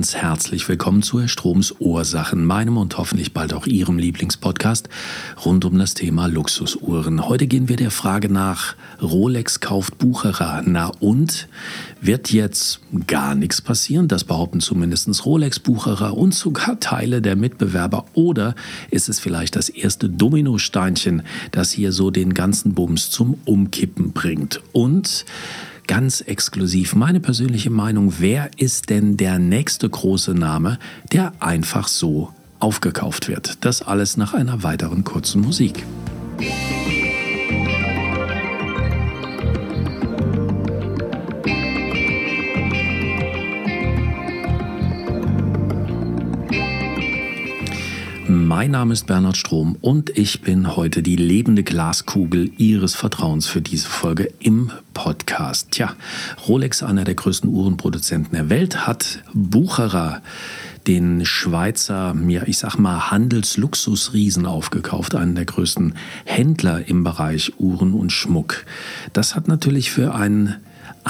Ganz herzlich willkommen zu Herr Stroms Ursachen, meinem und hoffentlich bald auch Ihrem Lieblingspodcast rund um das Thema Luxusuhren. Heute gehen wir der Frage nach, Rolex kauft Bucherer. Na und? Wird jetzt gar nichts passieren? Das behaupten zumindest Rolex Bucherer und sogar Teile der Mitbewerber. Oder ist es vielleicht das erste Dominosteinchen, das hier so den ganzen Bums zum Umkippen bringt? Und ganz exklusiv meine persönliche Meinung, wer ist denn der nächste große Name, der einfach so aufgekauft wird? Das alles nach einer weiteren kurzen Musik. Mein Name ist Bernhard Strom und ich bin heute die lebende Glaskugel Ihres Vertrauens für diese Folge im Podcast. Tja, Rolex, einer der größten Uhrenproduzenten der Welt, hat Bucherer den Schweizer, ja, ich sag mal, Handelsluxusriesen aufgekauft, einen der größten Händler im Bereich Uhren und Schmuck. Das hat natürlich für einen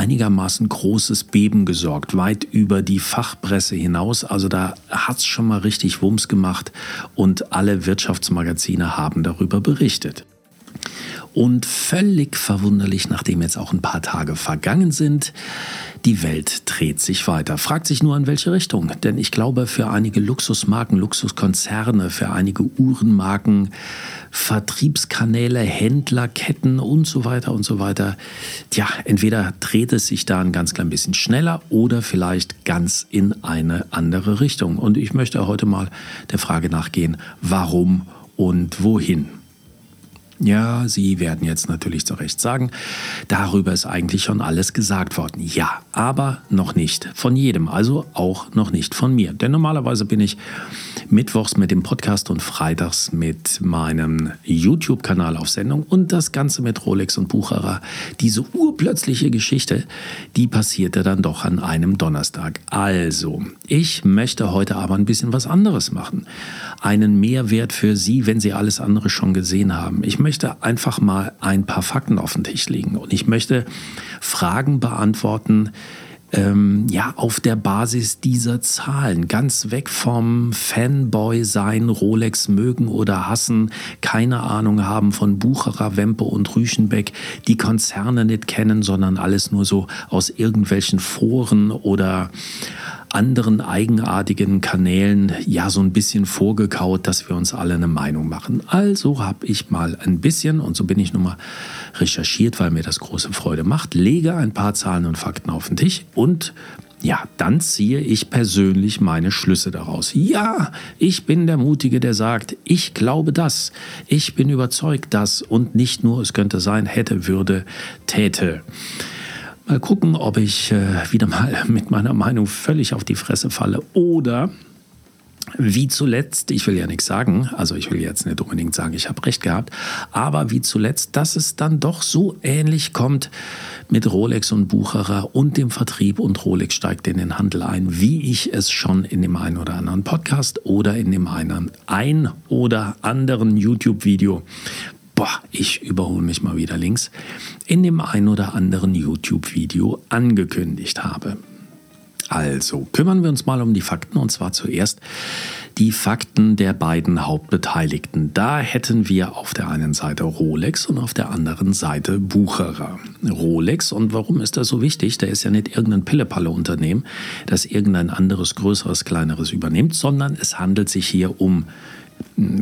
einigermaßen großes Beben gesorgt, weit über die Fachpresse hinaus. Also da hat es schon mal richtig Wumms gemacht und alle Wirtschaftsmagazine haben darüber berichtet. Und völlig verwunderlich, nachdem jetzt auch ein paar Tage vergangen sind, die Welt dreht sich weiter. Fragt sich nur in welche Richtung. Denn ich glaube, für einige Luxusmarken, Luxuskonzerne, für einige Uhrenmarken, Vertriebskanäle, Händlerketten und so weiter und so weiter, ja, entweder dreht es sich da ein ganz klein bisschen schneller oder vielleicht ganz in eine andere Richtung. Und ich möchte heute mal der Frage nachgehen, warum und wohin. Ja, Sie werden jetzt natürlich zu Recht sagen, darüber ist eigentlich schon alles gesagt worden. Ja, aber noch nicht von jedem, also auch noch nicht von mir. Denn normalerweise bin ich mittwochs mit dem Podcast und freitags mit meinem YouTube-Kanal auf Sendung und das Ganze mit Rolex und Bucherer. Diese urplötzliche Geschichte, die passierte dann doch an einem Donnerstag. Also, ich möchte heute aber ein bisschen was anderes machen. Einen Mehrwert für Sie, wenn Sie alles andere schon gesehen haben. Ich möchte einfach mal ein paar Fakten auf den Tisch legen und ich möchte Fragen beantworten, ähm, ja, auf der Basis dieser Zahlen, ganz weg vom Fanboy sein, Rolex mögen oder hassen, keine Ahnung haben von Bucherer, Wempe und Rüchenbeck, die Konzerne nicht kennen, sondern alles nur so aus irgendwelchen Foren oder anderen eigenartigen Kanälen ja so ein bisschen vorgekaut, dass wir uns alle eine Meinung machen. Also habe ich mal ein bisschen, und so bin ich nun mal recherchiert, weil mir das große Freude macht, lege ein paar Zahlen und Fakten auf den Tisch und ja, dann ziehe ich persönlich meine Schlüsse daraus. Ja, ich bin der Mutige, der sagt, ich glaube das, ich bin überzeugt das und nicht nur, es könnte sein, hätte, würde, täte. Mal gucken, ob ich äh, wieder mal mit meiner Meinung völlig auf die Fresse falle oder wie zuletzt, ich will ja nichts sagen, also ich will jetzt nicht unbedingt sagen, ich habe recht gehabt, aber wie zuletzt, dass es dann doch so ähnlich kommt mit Rolex und Bucherer und dem Vertrieb und Rolex steigt in den Handel ein, wie ich es schon in dem einen oder anderen Podcast oder in dem einen ein oder anderen YouTube-Video boah, ich überhole mich mal wieder links, in dem ein oder anderen YouTube-Video angekündigt habe. Also kümmern wir uns mal um die Fakten und zwar zuerst die Fakten der beiden Hauptbeteiligten. Da hätten wir auf der einen Seite Rolex und auf der anderen Seite Bucherer. Rolex, und warum ist das so wichtig? Da ist ja nicht irgendein Pillepalle-Unternehmen, das irgendein anderes, größeres, kleineres übernimmt, sondern es handelt sich hier um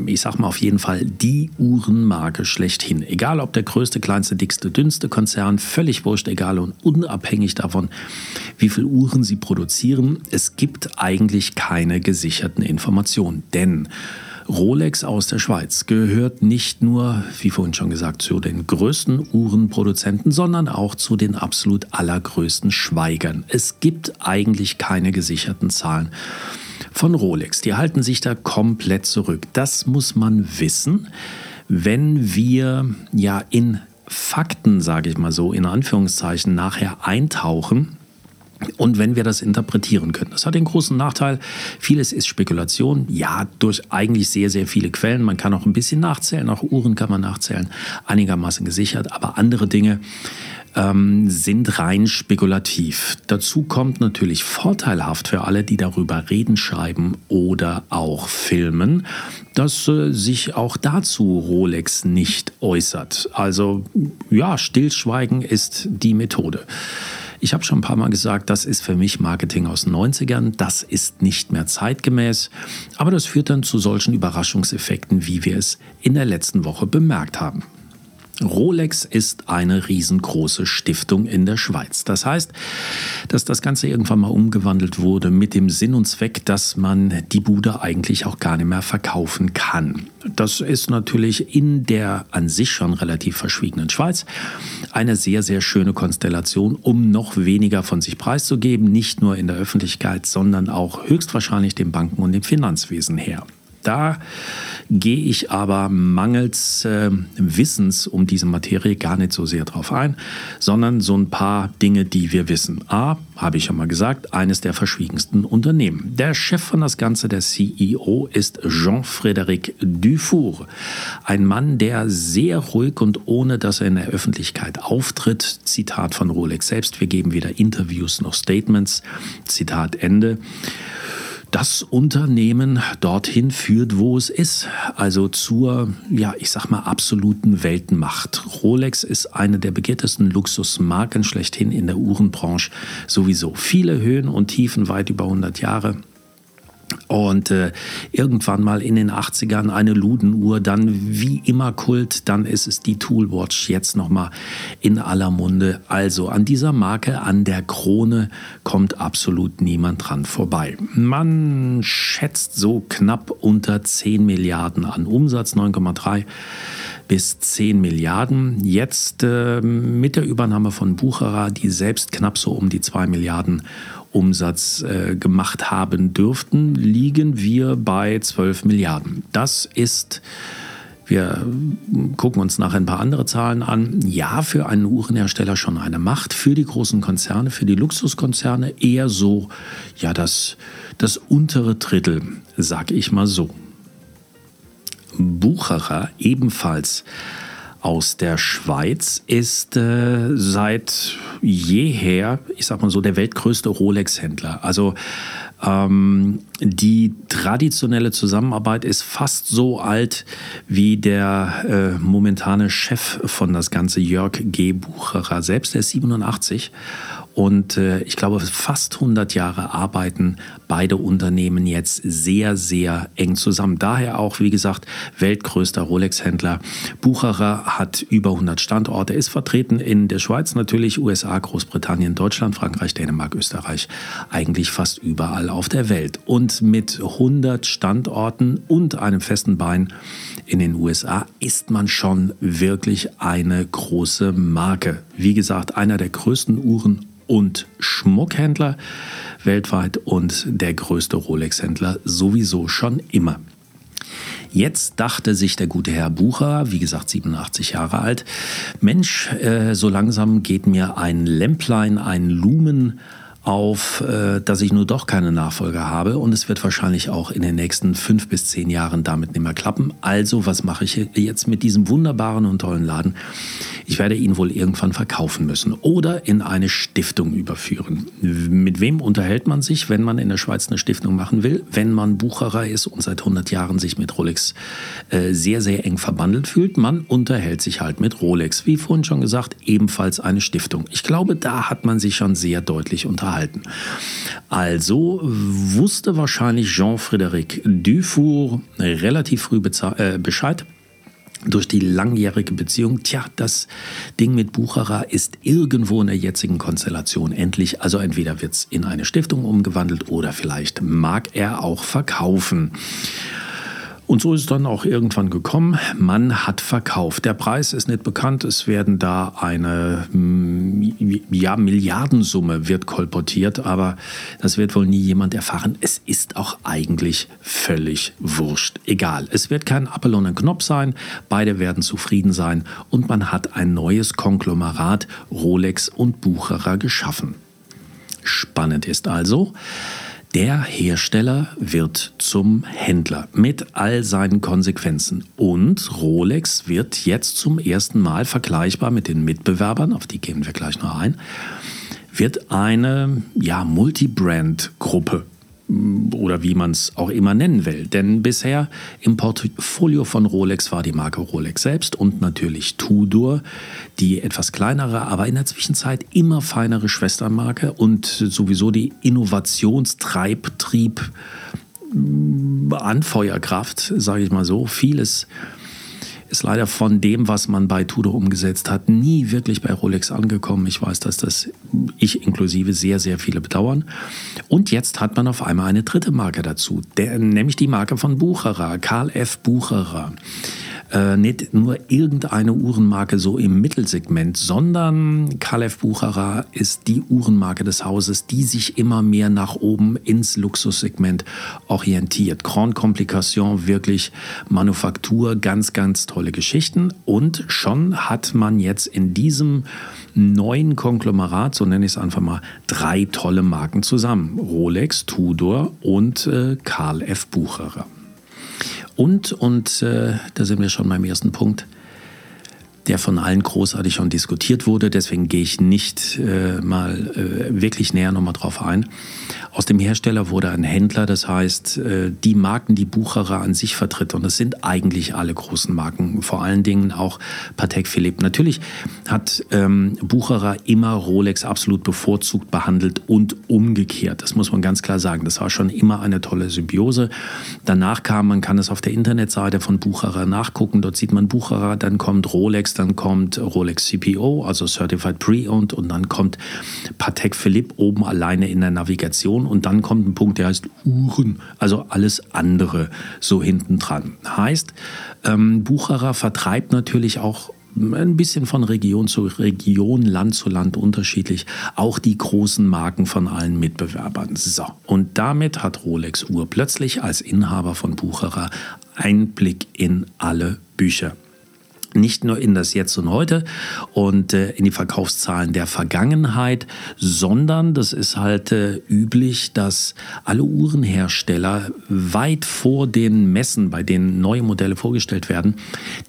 ich sag mal auf jeden Fall die Uhrenmarke schlechthin. Egal ob der größte, kleinste, dickste, dünnste Konzern, völlig wurscht, egal und unabhängig davon, wie viele Uhren sie produzieren, es gibt eigentlich keine gesicherten Informationen. Denn Rolex aus der Schweiz gehört nicht nur, wie vorhin schon gesagt, zu den größten Uhrenproduzenten, sondern auch zu den absolut allergrößten Schweigern. Es gibt eigentlich keine gesicherten Zahlen von Rolex. Die halten sich da komplett zurück. Das muss man wissen, wenn wir ja in Fakten, sage ich mal so, in Anführungszeichen nachher eintauchen Und wenn wir das interpretieren können, das hat den großen Nachteil, vieles ist Spekulation, ja, durch eigentlich sehr, sehr viele Quellen. Man kann auch ein bisschen nachzählen, auch Uhren kann man nachzählen, einigermaßen gesichert, aber andere Dinge ähm, sind rein spekulativ. Dazu kommt natürlich vorteilhaft für alle, die darüber reden, schreiben oder auch filmen, dass äh, sich auch dazu Rolex nicht äußert. Also ja, Stillschweigen ist die Methode. Ich habe schon ein paar Mal gesagt, das ist für mich Marketing aus den 90ern. Das ist nicht mehr zeitgemäß. Aber das führt dann zu solchen Überraschungseffekten, wie wir es in der letzten Woche bemerkt haben. Rolex ist eine riesengroße Stiftung in der Schweiz. Das heißt, dass das Ganze irgendwann mal umgewandelt wurde mit dem Sinn und Zweck, dass man die Bude eigentlich auch gar nicht mehr verkaufen kann. Das ist natürlich in der an sich schon relativ verschwiegenen Schweiz eine sehr, sehr schöne Konstellation, um noch weniger von sich preiszugeben, nicht nur in der Öffentlichkeit, sondern auch höchstwahrscheinlich dem Banken- und dem Finanzwesen her. Da gehe ich aber mangels äh, Wissens um diese Materie gar nicht so sehr drauf ein, sondern so ein paar Dinge, die wir wissen. A, habe ich schon mal gesagt, eines der verschwiegensten Unternehmen. Der Chef von das Ganze, der CEO, ist Jean-Frédéric Dufour. Ein Mann, der sehr ruhig und ohne dass er in der Öffentlichkeit auftritt, Zitat von Rolex selbst, wir geben weder Interviews noch Statements, Zitat Ende das Unternehmen dorthin führt, wo es ist. Also zur, ja, ich sag mal, absoluten Weltmacht. Rolex ist eine der begehrtesten Luxusmarken schlechthin in der Uhrenbranche sowieso. Viele Höhen und Tiefen, weit über 100 Jahre. Und äh, irgendwann mal in den 80ern eine Ludenuhr, dann wie immer Kult, dann ist es die Toolwatch jetzt nochmal in aller Munde. Also an dieser Marke, an der Krone kommt absolut niemand dran vorbei. Man schätzt so knapp unter 10 Milliarden an Umsatz, 9,3 bis 10 Milliarden. Jetzt äh, mit der Übernahme von Bucherer, die selbst knapp so um die 2 Milliarden Umsatz äh, gemacht haben dürften, liegen wir bei 12 Milliarden. Das ist wir gucken uns nachher ein paar andere Zahlen an. Ja, für einen Uhrenhersteller schon eine Macht, für die großen Konzerne, für die Luxuskonzerne eher so, ja, das, das untere Drittel, sag ich mal so. Bucherer ebenfalls aus der Schweiz ist äh, seit jeher, ich sag mal so, der weltgrößte Rolex-Händler. Also ähm, die traditionelle Zusammenarbeit ist fast so alt wie der äh, momentane Chef von das Ganze, Jörg G. Bucherer selbst, der ist 87 und äh, ich glaube, fast 100 Jahre arbeiten beide Unternehmen jetzt sehr, sehr eng zusammen. Daher auch, wie gesagt, weltgrößter Rolex-Händler. Bucherer hat über 100 Standorte, ist vertreten in der Schweiz natürlich, USA, Großbritannien, Deutschland, Frankreich, Dänemark, Österreich, eigentlich fast überall auf der Welt. Und mit 100 Standorten und einem festen Bein in den USA ist man schon wirklich eine große Marke. Wie gesagt, einer der größten Uhren und Schmuckhändler weltweit und der größte Rolex-Händler sowieso schon immer. Jetzt dachte sich der gute Herr Bucher, wie gesagt 87 Jahre alt, Mensch, äh, so langsam geht mir ein Lämplein, ein Lumen auf, äh, dass ich nur doch keine Nachfolger habe und es wird wahrscheinlich auch in den nächsten fünf bis zehn Jahren damit nicht mehr klappen. Also was mache ich jetzt mit diesem wunderbaren und tollen Laden? Ich werde ihn wohl irgendwann verkaufen müssen oder in eine Stiftung überführen. Mit wem unterhält man sich, wenn man in der Schweiz eine Stiftung machen will? Wenn man Bucherer ist und seit 100 Jahren sich mit Rolex äh, sehr, sehr eng verbandelt fühlt, man unterhält sich halt mit Rolex. Wie vorhin schon gesagt, ebenfalls eine Stiftung. Ich glaube, da hat man sich schon sehr deutlich unterhalten halten. Also wusste wahrscheinlich Jean-Frédéric Dufour relativ früh äh, Bescheid durch die langjährige Beziehung, tja, das Ding mit Bucherer ist irgendwo in der jetzigen Konstellation endlich. Also entweder wird es in eine Stiftung umgewandelt oder vielleicht mag er auch verkaufen. Und so ist es dann auch irgendwann gekommen. Man hat verkauft. Der Preis ist nicht bekannt. Es werden da eine mm, ja, Milliardensumme wird kolportiert, aber das wird wohl nie jemand erfahren. Es ist auch eigentlich völlig wurscht. Egal. Es wird kein Appel und ein Knopf sein. Beide werden zufrieden sein und man hat ein neues Konglomerat Rolex und Bucherer geschaffen. spannend ist. Also, der Hersteller wird zum Händler mit all seinen Konsequenzen. Und Rolex wird jetzt zum ersten Mal vergleichbar mit den Mitbewerbern, auf die gehen wir gleich noch ein, wird eine ja, Multibrand-Gruppe oder wie man es auch immer nennen will. Denn bisher im Portfolio von Rolex war die Marke Rolex selbst und natürlich Tudor, die etwas kleinere, aber in der Zwischenzeit immer feinere Schwestermarke und sowieso die Innovationstreibtrieb Anfeuerkraft, sage ich mal so. Vieles ist leider von dem, was man bei Tudor umgesetzt hat, nie wirklich bei Rolex angekommen. Ich weiß, dass das ich inklusive sehr, sehr viele bedauern. Und jetzt hat man auf einmal eine dritte Marke dazu, der, nämlich die Marke von Bucherer, Karl F. Bucherer äh, nicht nur irgendeine Uhrenmarke so im Mittelsegment, sondern Kalef Bucherer ist die Uhrenmarke des Hauses, die sich immer mehr nach oben ins Luxussegment orientiert. Grand Complication, wirklich Manufaktur, ganz, ganz tolle Geschichten. Und schon hat man jetzt in diesem neuen Konglomerat, so nenne ich es einfach mal, drei tolle Marken zusammen. Rolex, Tudor und äh, Karl F. Bucherer. Und, und äh, da sind wir schon beim ersten Punkt, der von allen großartig schon diskutiert wurde. Deswegen gehe ich nicht äh, mal äh, wirklich näher nochmal drauf ein. Aus dem Hersteller wurde ein Händler, das heißt, äh, die Marken, die Bucherer an sich vertritt, und das sind eigentlich alle großen Marken, vor allen Dingen auch Patek Philippe. Natürlich hat ähm, Bucherer immer Rolex absolut bevorzugt behandelt und umgekehrt. Das muss man ganz klar sagen. Das war schon immer eine tolle Symbiose. Danach kam, man kann es auf der Internetseite von Bucherer nachgucken, dort sieht man Bucherer, dann kommt Rolex, dann kommt Rolex CPO, also Certified Pre-Owned, und dann kommt Patek Philippe oben alleine in der Navigation und dann kommt ein Punkt, der heißt Uhren, also alles andere so hinten dran. Heißt, ähm, Bucherer vertreibt natürlich auch ein bisschen von Region zu Region, Land zu Land unterschiedlich, auch die großen Marken von allen Mitbewerbern. So, und damit hat Rolex Uhr plötzlich als Inhaber von Bucherer Einblick in alle Bücher nicht nur in das Jetzt und Heute und äh, in die Verkaufszahlen der Vergangenheit, sondern das ist halt äh, üblich, dass alle Uhrenhersteller weit vor den Messen, bei denen neue Modelle vorgestellt werden,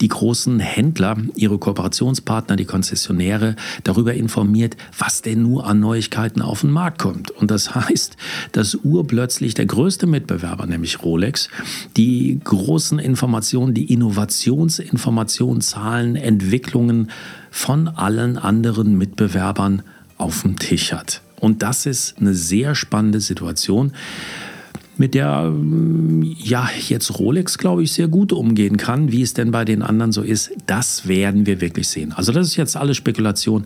die großen Händler, ihre Kooperationspartner, die Konzessionäre darüber informiert, was denn nur an Neuigkeiten auf den Markt kommt. Und das heißt, dass Uhr plötzlich der größte Mitbewerber, nämlich Rolex, die großen Informationen, die Innovationsinformationen Zahlen, Entwicklungen von allen anderen Mitbewerbern auf dem Tisch hat. Und das ist eine sehr spannende Situation, mit der ja jetzt Rolex, glaube ich, sehr gut umgehen kann. Wie es denn bei den anderen so ist, das werden wir wirklich sehen. Also das ist jetzt alles Spekulation.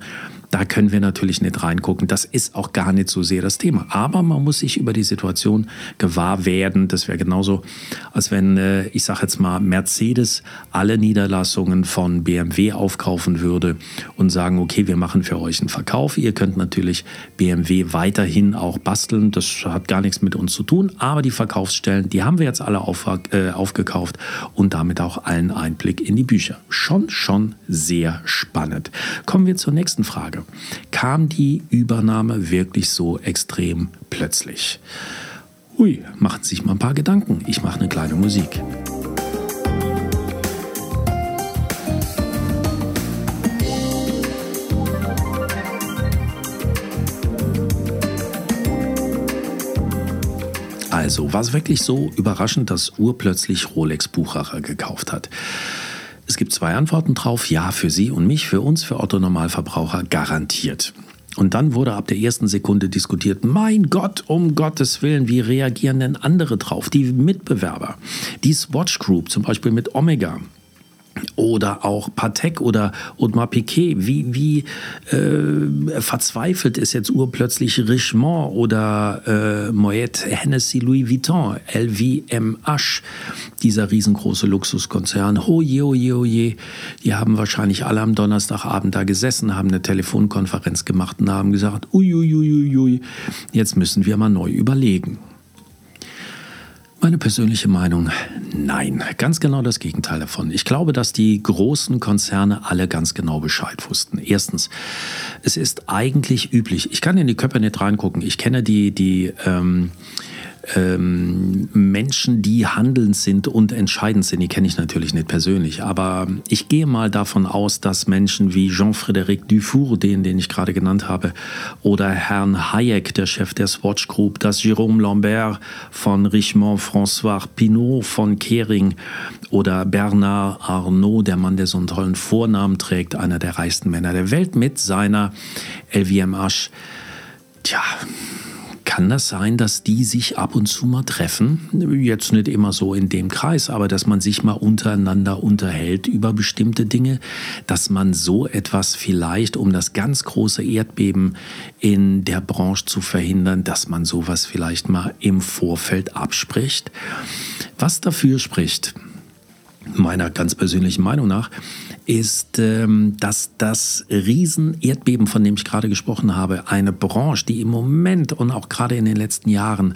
Da können wir natürlich nicht reingucken. Das ist auch gar nicht so sehr das Thema. Aber man muss sich über die Situation gewahr werden. Das wäre genauso, als wenn, äh, ich sage jetzt mal, Mercedes alle Niederlassungen von BMW aufkaufen würde und sagen, okay, wir machen für euch einen Verkauf. Ihr könnt natürlich BMW weiterhin auch basteln. Das hat gar nichts mit uns zu tun. Aber die Verkaufsstellen, die haben wir jetzt alle auf, äh, aufgekauft und damit auch allen Einblick in die Bücher. Schon, schon sehr spannend. Kommen wir zur nächsten Frage kam die Übernahme wirklich so extrem plötzlich? Hui, Sie sich mal ein paar Gedanken. Ich mache eine kleine Musik. Also, war es wirklich so überraschend, dass urplötzlich Rolex Buchacher gekauft hat? Es gibt zwei Antworten drauf. Ja, für Sie und mich, für uns, für Otto Normalverbraucher garantiert. Und dann wurde ab der ersten Sekunde diskutiert, mein Gott, um Gottes Willen, wie reagieren denn andere drauf? Die Mitbewerber, die Swatch Group, zum Beispiel mit Omega, oder auch Patek oder Audemars Piquet. Wie, wie äh, verzweifelt ist jetzt urplötzlich Richemont oder äh, Moet Hennessy Louis Vuitton, LVMH, dieser riesengroße Luxuskonzern. Hoje, hoje, hoje. Die haben wahrscheinlich alle am Donnerstagabend da gesessen, haben eine Telefonkonferenz gemacht und haben gesagt, uiuiuiui, jetzt müssen wir mal neu überlegen. Meine persönliche Meinung, nein. Ganz genau das Gegenteil davon. Ich glaube, dass die großen Konzerne alle ganz genau Bescheid wussten. Erstens, es ist eigentlich üblich, ich kann in die Köpfe nicht reingucken, ich kenne die, die ähm, ähm, Menschen, die handelnd sind und entscheidend sind, die kenne ich natürlich nicht persönlich, aber ich gehe mal davon aus, dass Menschen wie Jean-Frédéric Dufour, den, den ich gerade genannt habe, oder Herrn Hayek, der Chef der Swatch Group, dass Jérôme Lambert von Richemont, François Pinault von Kering oder Bernard Arnault, der Mann, der so einen tollen Vornamen trägt, einer der reichsten Männer der Welt mit seiner LVMH, tja, kann das sein, dass die sich ab und zu mal treffen? Jetzt nicht immer so in dem Kreis, aber dass man sich mal untereinander unterhält über bestimmte Dinge, dass man so etwas vielleicht, um das ganz große Erdbeben in der Branche zu verhindern, dass man sowas vielleicht mal im Vorfeld abspricht. Was dafür spricht, meiner ganz persönlichen Meinung nach, ist, ähm, dass das Riesen-Erdbeben, von dem ich gerade gesprochen habe, eine Branche, die im Moment und auch gerade in den letzten Jahren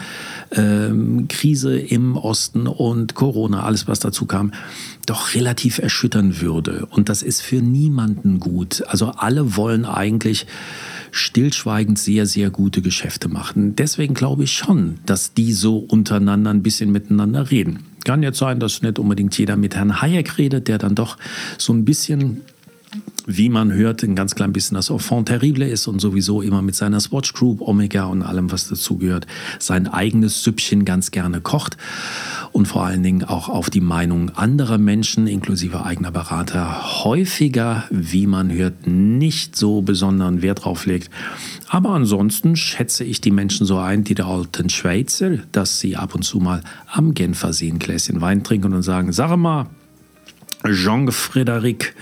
ähm, Krise im Osten und Corona, alles was dazu kam, doch relativ erschüttern würde. Und das ist für niemanden gut. Also alle wollen eigentlich stillschweigend sehr, sehr gute Geschäfte machen. Deswegen glaube ich schon, dass die so untereinander ein bisschen miteinander reden. Kann jetzt sein, dass nicht unbedingt jeder mit Herrn Hayek redet, der dann doch so ein bisschen wie man hört, ein ganz klein bisschen das Enfant terrible ist und sowieso immer mit seiner Swatch Group, Omega und allem, was dazugehört, sein eigenes Süppchen ganz gerne kocht und vor allen Dingen auch auf die Meinung anderer Menschen, inklusive eigener Berater, häufiger, wie man hört, nicht so besonderen Wert drauf legt. Aber ansonsten schätze ich die Menschen so ein, die der alten Schweizer, dass sie ab und zu mal am Genfersee ein Gläschen Wein trinken und sagen, sag mal, Jean-Frédéric,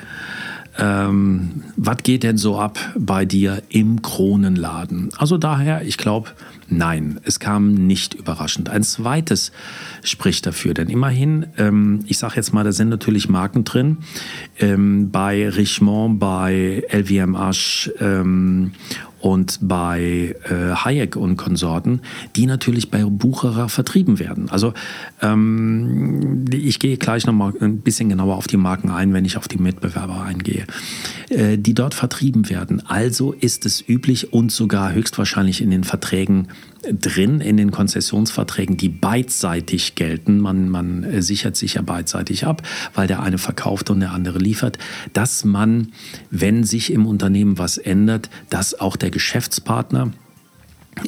ähm, was geht denn so ab bei dir im Kronenladen? Also daher, ich glaube, nein, es kam nicht überraschend. Ein zweites spricht dafür, denn immerhin, ähm, ich sage jetzt mal, da sind natürlich Marken drin, ähm, bei Richemont, bei LVMH ähm, und bei äh, Hayek und Konsorten, die natürlich bei Bucherer vertrieben werden. Also ähm, ich gehe gleich noch mal ein bisschen genauer auf die Marken ein, wenn ich auf die Mitbewerber eingehe, äh, die dort vertrieben werden. Also ist es üblich und sogar höchstwahrscheinlich in den Verträgen drin, in den Konzessionsverträgen, die beidseitig gelten. Man, man äh, sichert sich ja beidseitig ab, weil der eine verkauft und der andere liefert, dass man, wenn sich im Unternehmen was ändert, dass auch der Geschäftspartner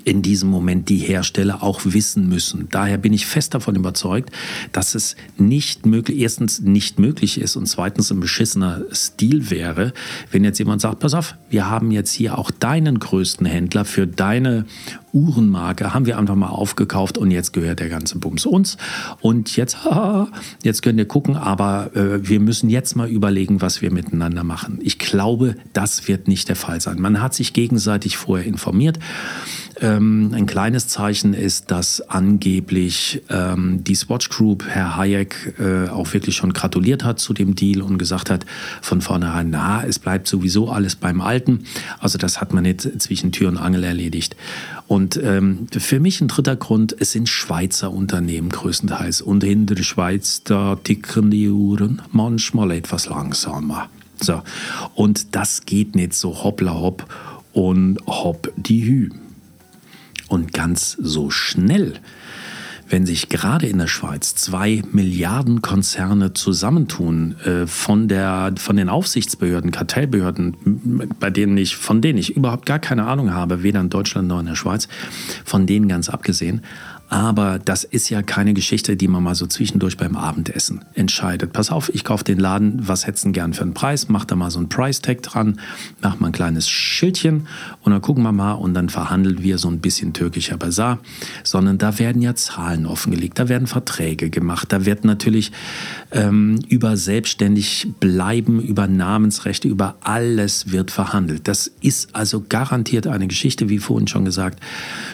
in diesem Moment die Hersteller auch wissen müssen. Daher bin ich fest davon überzeugt, dass es nicht möglich, erstens nicht möglich ist und zweitens ein beschissener Stil wäre, wenn jetzt jemand sagt, pass auf, wir haben jetzt hier auch deinen größten Händler für deine Uhrenmarke, haben wir einfach mal aufgekauft und jetzt gehört der ganze Bums uns. Und jetzt, haha, jetzt könnt ihr gucken, aber äh, wir müssen jetzt mal überlegen, was wir miteinander machen. Ich glaube, das wird nicht der Fall sein. Man hat sich gegenseitig vorher informiert. Ähm, ein kleines Zeichen ist, dass angeblich ähm, die Swatch Group Herr Hayek äh, auch wirklich schon gratuliert hat zu dem Deal und gesagt hat von vornherein, na, es bleibt sowieso alles beim Alten. Also das hat man nicht zwischen Tür und Angel erledigt. Und ähm, für mich ein dritter Grund, es sind Schweizer Unternehmen größtenteils. Und in der Schweiz, da ticken die Uhren manchmal etwas langsamer. So. Und das geht nicht so hoppla hopp und hopp die Hü. Und ganz so schnell, wenn sich gerade in der Schweiz zwei Milliarden Konzerne zusammentun äh, von, der, von den Aufsichtsbehörden, Kartellbehörden, bei denen ich, von denen ich überhaupt gar keine Ahnung habe, weder in Deutschland noch in der Schweiz, von denen ganz abgesehen, aber das ist ja keine Geschichte, die man mal so zwischendurch beim Abendessen entscheidet. Pass auf, ich kaufe den Laden, was hättest du gern für einen Preis? Mach da mal so ein Price-Tag dran, mach mal ein kleines Schildchen und dann gucken wir mal und dann verhandeln wir so ein bisschen türkischer Basar. Sondern da werden ja Zahlen offengelegt, da werden Verträge gemacht, da wird natürlich ähm, über selbstständig bleiben, über Namensrechte, über alles wird verhandelt. Das ist also garantiert eine Geschichte, wie vorhin schon gesagt.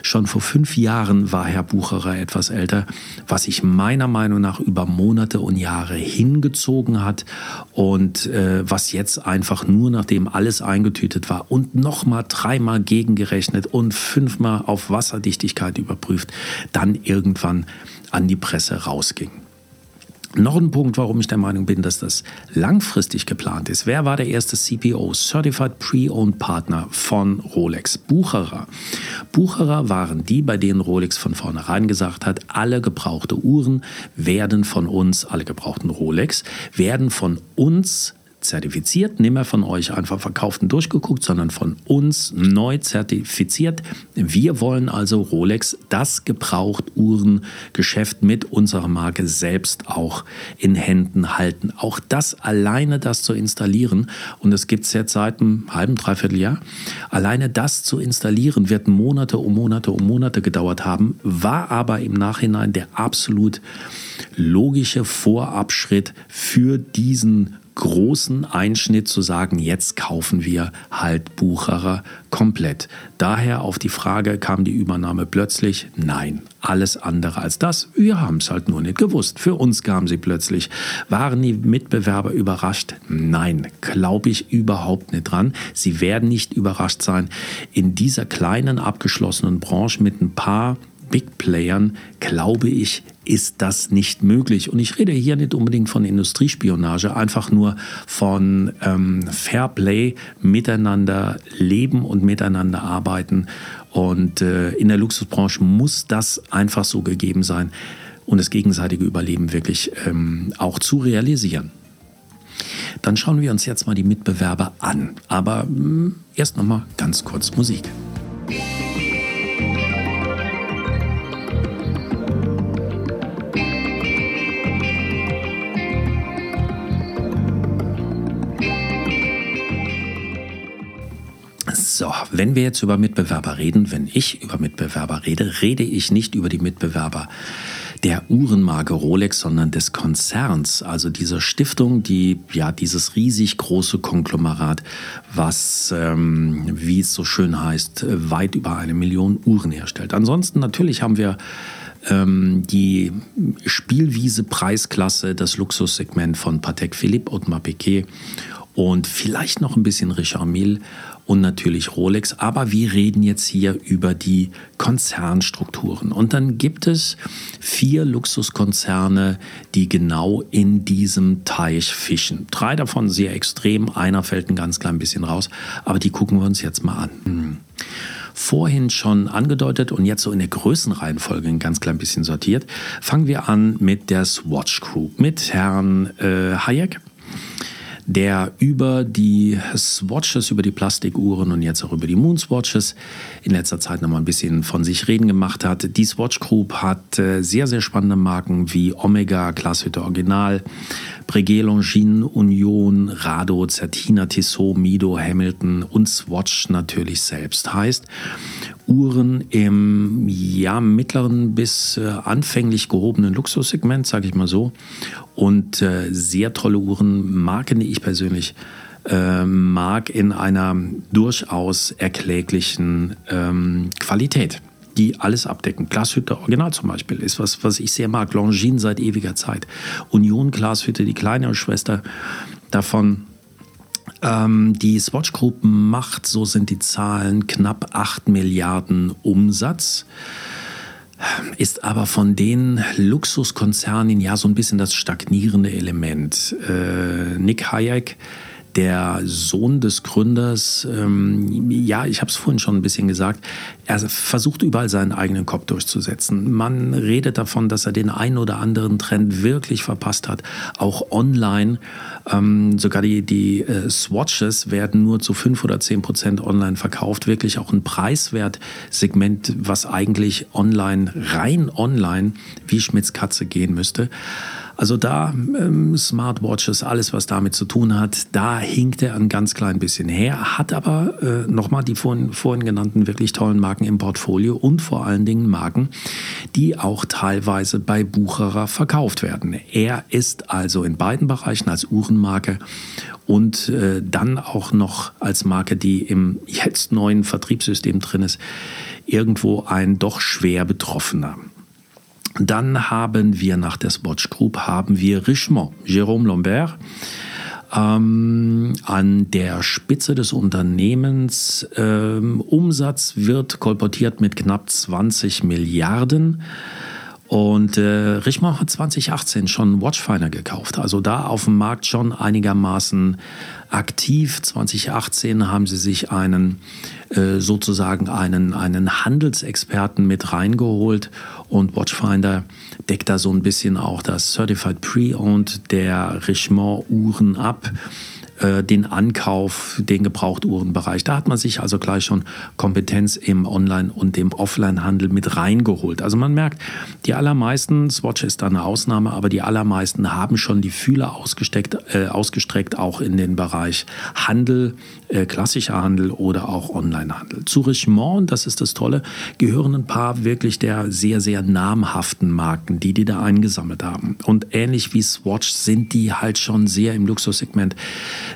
Schon vor fünf Jahren war Herr Bucherer etwas älter, was sich meiner Meinung nach über Monate und Jahre hingezogen hat und äh, was jetzt einfach nur, nachdem alles eingetütet war und nochmal dreimal gegengerechnet und fünfmal auf Wasserdichtigkeit überprüft, dann irgendwann an die Presse rausging. Noch ein Punkt, warum ich der Meinung bin, dass das langfristig geplant ist. Wer war der erste CPO, Certified Pre-Owned Partner von Rolex? Bucherer. Bucherer waren die, bei denen Rolex von vornherein gesagt hat, alle gebrauchte Uhren werden von uns, alle gebrauchten Rolex, werden von uns zertifiziert, nicht mehr von euch einfach verkauft und durchgeguckt, sondern von uns neu zertifiziert. Wir wollen also Rolex, das Gebraucht-Uhrengeschäft mit unserer Marke selbst auch in Händen halten. Auch das alleine, das zu installieren, und das gibt es jetzt seit einem halben, dreiviertel Jahr, alleine das zu installieren, wird Monate um Monate um Monate gedauert haben, war aber im Nachhinein der absolut logische Vorabschritt für diesen großen Einschnitt zu sagen, jetzt kaufen wir halt Bucherer komplett. Daher auf die Frage, kam die Übernahme plötzlich? Nein, alles andere als das. Wir haben es halt nur nicht gewusst. Für uns kam sie plötzlich. Waren die Mitbewerber überrascht? Nein, glaube ich überhaupt nicht dran. Sie werden nicht überrascht sein. In dieser kleinen abgeschlossenen Branche mit ein paar Big Playern, glaube ich, ist das nicht möglich. Und ich rede hier nicht unbedingt von Industriespionage, einfach nur von ähm, Fairplay, miteinander leben und miteinander arbeiten. Und äh, in der Luxusbranche muss das einfach so gegeben sein und das gegenseitige Überleben wirklich ähm, auch zu realisieren. Dann schauen wir uns jetzt mal die Mitbewerber an. Aber mh, hm, erst noch mal ganz kurz Musik. So, wenn wir jetzt über Mitbewerber reden, wenn ich über Mitbewerber rede, rede ich nicht über die Mitbewerber der Uhrenmarke Rolex, sondern des Konzerns, also dieser Stiftung, die ja dieses riesig große Konglomerat, was, ähm, wie es so schön heißt, weit über eine Million Uhren herstellt. Ansonsten natürlich haben wir ähm, die Spielwiese Preisklasse, das Luxussegment von Patek Philippe, Audemars Piguet und vielleicht noch ein bisschen Richard Mille und natürlich Rolex. Aber wir reden jetzt hier über die Konzernstrukturen. Und dann gibt es vier Luxuskonzerne, die genau in diesem Teich fischen. Drei davon sehr extrem, einer fällt ein ganz klein bisschen raus, aber die gucken wir uns jetzt mal an. Vorhin schon angedeutet und jetzt so in der Größenreihenfolge ein ganz klein bisschen sortiert. Fangen wir an mit der Swatch Group, mit Herrn äh, Hayek der über die Swatches, über die Plastikuhren und jetzt auch über die Moonswatches in letzter Zeit nochmal ein bisschen von sich reden gemacht hat. Die Swatch Group hat äh, sehr, sehr spannende Marken wie Omega, Glashütte Original, Breguet, Longines, Union, Rado, Certina, Tissot, Mido, Hamilton und Swatch natürlich selbst. Heißt, Uhren im ja, mittleren bis äh, anfänglich gehobenen Luxussegment, sage ich mal so. Und äh, sehr tolle Uhren, Marken, die ich persönlich äh, mag, in einer durchaus erkläglichen ähm, Qualität die alles abdecken. Glashütte Original zum Beispiel ist was, was ich sehr mag. Longines seit ewiger Zeit. Union Glashütte, die kleinere Schwester davon ähm, die Swatch Group macht, so sind die Zahlen, knapp 8 Milliarden Umsatz ist aber von den Luxuskonzernen ja so ein bisschen das stagnierende Element. Äh, Nick Hayek der Sohn des Gründers, ähm, ja, ich habe es vorhin schon ein bisschen gesagt, er versucht überall seinen eigenen Kopf durchzusetzen. Man redet davon, dass er den einen oder anderen Trend wirklich verpasst hat, auch online. Ähm, sogar die, die äh, Swatches werden nur zu fünf oder zehn Prozent online verkauft. Wirklich auch ein Preiswertsegment, was eigentlich online, rein online, wie Schmitz Katze gehen müsste. Also da ähm, Smartwatches, alles was damit zu tun hat, da hinkt er ein ganz klein bisschen her, hat aber äh, nochmal die vorhin, vorhin genannten wirklich tollen Marken im Portfolio und vor allen Dingen Marken, die auch teilweise bei Bucherer verkauft werden. Er ist also in beiden Bereichen als Uhrenmarke und äh, dann auch noch als Marke, die im jetzt neuen Vertriebssystem drin ist, irgendwo ein doch schwer Betroffener. Dann haben wir nach der Swatch Group haben wir Richemont, Jérôme Lambert. Ähm, an der Spitze des Unternehmens ähm, Umsatz wird kolportiert mit knapp 20 Milliarden. Und äh, Richemont hat 2018 schon Watchfinder gekauft, also da auf dem Markt schon einigermaßen aktiv. 2018 haben sie sich einen äh, sozusagen einen, einen Handelsexperten mit reingeholt und Watchfinder deckt da so ein bisschen auch das Certified Pre-Owned der Richemont-Uhren ab. Äh, den Ankauf, den Gebrauchtuhrenbereich. Da hat man sich also gleich schon Kompetenz im Online- und dem Offline-Handel mit reingeholt. Also man merkt, die allermeisten, Swatch ist da eine Ausnahme, aber die allermeisten haben schon die Fühler ausgesteckt, äh, ausgestreckt, auch in den Bereich Handel, äh, klassischer Handel oder auch Online-Handel. Zu Richemont, das ist das Tolle, gehören ein paar wirklich der sehr, sehr namhaften Marken, die die da eingesammelt haben. Und ähnlich wie Swatch sind die halt schon sehr im Luxussegment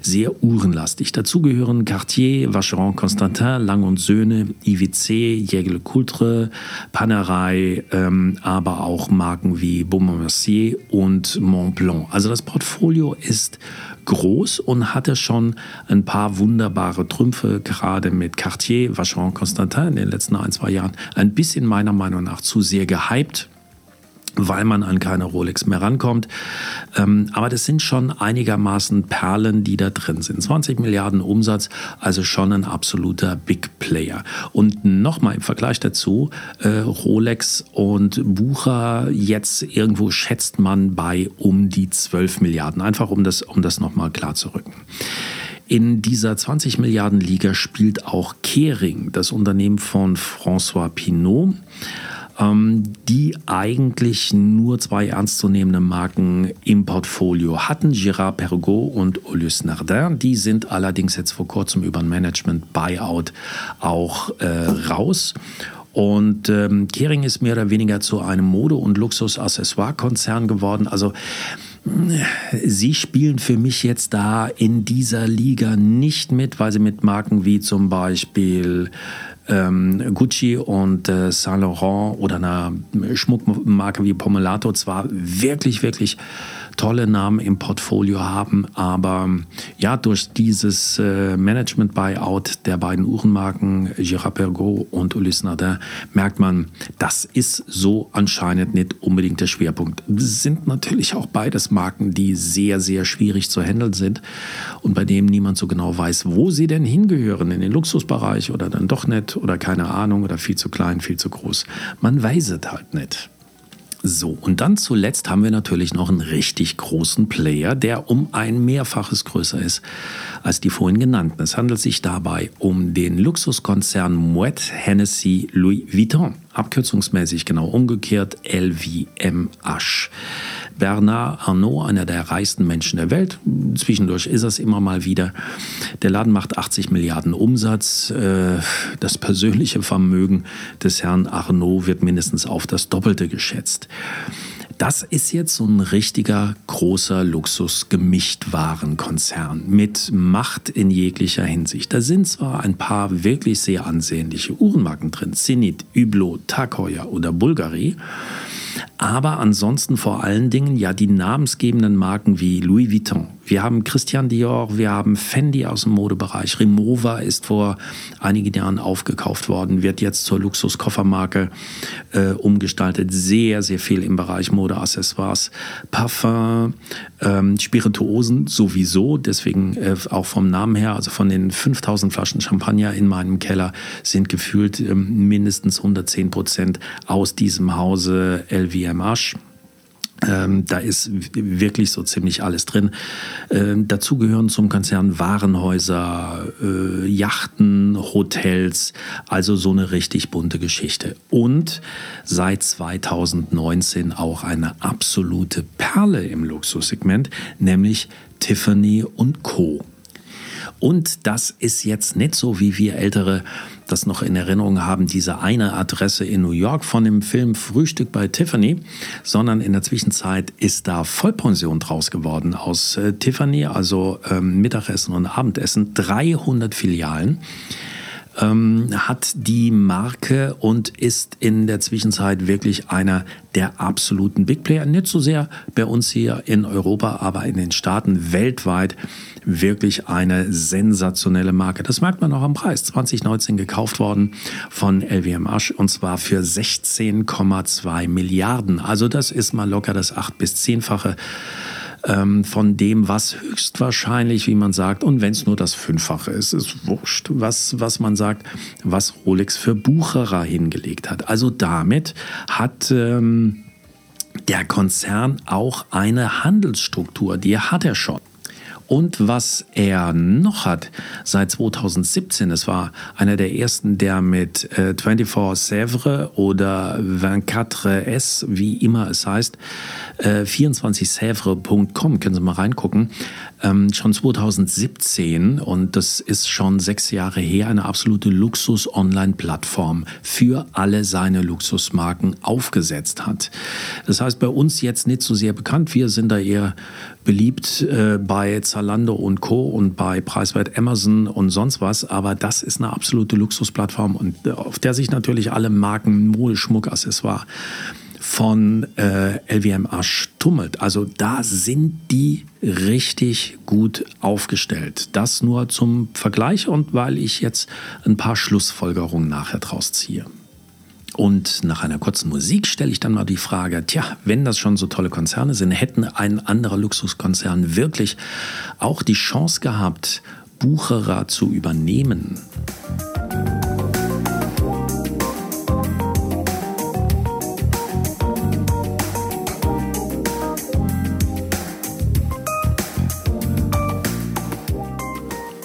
sehr uhrenlastig. Dazu gehören Cartier, Vacheron Constantin, Lang und Söhne, IWC, Jägel Coultre, Panerai, ähm, aber auch Marken wie Beaumont Mercier und Montblanc. Also das Portfolio ist groß und hatte schon ein paar wunderbare Trümpfe, gerade mit Cartier, Vacheron Constantin in den letzten ein, zwei Jahren ein bisschen meiner Meinung nach zu sehr gehypt weil man an keine Rolex mehr rankommt. Ähm, aber das sind schon einigermaßen Perlen, die da drin sind. 20 Milliarden Umsatz, also schon ein absoluter Big Player. Und nochmal im Vergleich dazu, äh, Rolex und Bucher, jetzt irgendwo schätzt man bei um die 12 Milliarden. Einfach um das, um das nochmal klar zu rücken. In dieser 20 Milliarden Liga spielt auch Kering, das Unternehmen von François Pinault die eigentlich nur zwei ernstzunehmende Marken im Portfolio hatten, Gérard Perregaux und Olius Nardin. Die sind allerdings jetzt vor kurzem über ein Management-Buyout auch äh, raus. Und ähm, Kering ist mehr oder weniger zu einem Mode- und Luxus-Accessoire-Konzern geworden. Also Sie spielen für mich jetzt da in dieser Liga nicht mit, weil sie mit Marken wie zum Beispiel ähm, Gucci und äh, Saint Laurent oder einer Schmuckmarke wie Pomelato zwar wirklich, wirklich tolle Namen im Portfolio haben, aber ja, durch dieses äh, Management-Buyout der beiden Uhrenmarken Girard Perregaux und Ulysse Nardin merkt man, das ist so anscheinend nicht unbedingt der Schwerpunkt. Es sind natürlich auch beides Marken, die sehr, sehr schwierig zu handeln sind und bei dem niemand so genau weiß, wo sie denn hingehören, in den Luxusbereich oder dann doch nicht oder keine Ahnung oder viel zu klein, viel zu groß. Man weiß es halt nicht. So, und dann zuletzt haben wir natürlich noch einen richtig großen Player, der um ein Mehrfaches größer ist als die vorhin genannten. Es handelt sich dabei um den Luxuskonzern Moet Hennessy Louis Vuitton, abkürzungsmäßig genau umgekehrt LVMH. Bernard Arnault, einer der reichsten Menschen der Welt. Zwischendurch ist es immer mal wieder. Der Laden macht 80 Milliarden Umsatz. Äh, das persönliche Vermögen des Herrn Arnault wird mindestens auf das Doppelte geschätzt. Das ist jetzt so ein richtiger großer Luxus-Gemischtwarenkonzern mit Macht in jeglicher Hinsicht. Da sind zwar ein paar wirklich sehr ansehnliche Uhrenmarken drin, Zenit, Hublot, Tag Heuer oder Bulgari, aber ansonsten vor allen Dingen ja die namensgebenden Marken wie Louis Vuitton, wir haben Christian Dior, wir haben Fendi aus dem Modebereich. Remova ist vor einigen Jahren aufgekauft worden, wird jetzt zur Luxuskoffermarke äh, umgestaltet. Sehr, sehr viel im Bereich Modeaccessoires, Parfum, ähm, Spirituosen sowieso. Deswegen äh, auch vom Namen her, also von den 5000 Flaschen Champagner in meinem Keller sind gefühlt äh, mindestens 110 Prozent aus diesem Hause LVMH. Ähm, da ist wirklich so ziemlich alles drin. Ähm, dazu gehören zum Konzern Warenhäuser, äh, Yachten, Hotels, also so eine richtig bunte Geschichte. Und seit 2019 auch eine absolute Perle im Luxussegment, nämlich Tiffany Co. Und das ist jetzt nicht so, wie wir Ältere das noch in Erinnerung haben, diese eine Adresse in New York von dem Film Frühstück bei Tiffany, sondern in der Zwischenzeit ist da Vollpension draus geworden aus äh, Tiffany, also ähm, Mittagessen und Abendessen, 300 Filialen ähm, hat die Marke und ist in der Zwischenzeit wirklich einer der absoluten Big Player. Nicht so sehr bei uns hier in Europa, aber in den Staaten weltweit wirklich eine sensationelle Marke. Das merkt man auch am Preis. 2019 gekauft worden von LVMH und zwar für 16,2 Milliarden. Also das ist mal locker das acht bis zehnfache ähm, von dem, was höchstwahrscheinlich, wie man sagt, und wenn es nur das Fünffache ist, ist wurscht, was, was man sagt, was Rolex für Bucherer hingelegt hat. Also damit hat ähm, der Konzern auch eine Handelsstruktur, die hat er schon. Und was er noch hat seit 2017, es war einer der ersten, der mit äh, 24 Sèvres oder 24S, wie immer es heißt, äh, 24sèvres.com, können Sie mal reingucken, ähm, schon 2017, und das ist schon sechs Jahre her, eine absolute Luxus-Online-Plattform für alle seine Luxusmarken aufgesetzt hat. Das heißt, bei uns jetzt nicht so sehr bekannt. Wir sind da eher beliebt äh, bei Zalando und Co. und bei Preiswert Amazon und sonst was. Aber das ist eine absolute Luxusplattform und äh, auf der sich natürlich alle Marken, Mode, Schmuck, Accessoire von äh, LVMH tummelt. Also da sind die richtig gut aufgestellt. Das nur zum Vergleich und weil ich jetzt ein paar Schlussfolgerungen nachher draus ziehe. Und nach einer kurzen Musik stelle ich dann mal die Frage, tja, wenn das schon so tolle Konzerne sind, hätten ein anderer Luxuskonzern wirklich auch die Chance gehabt, Bucherer zu übernehmen?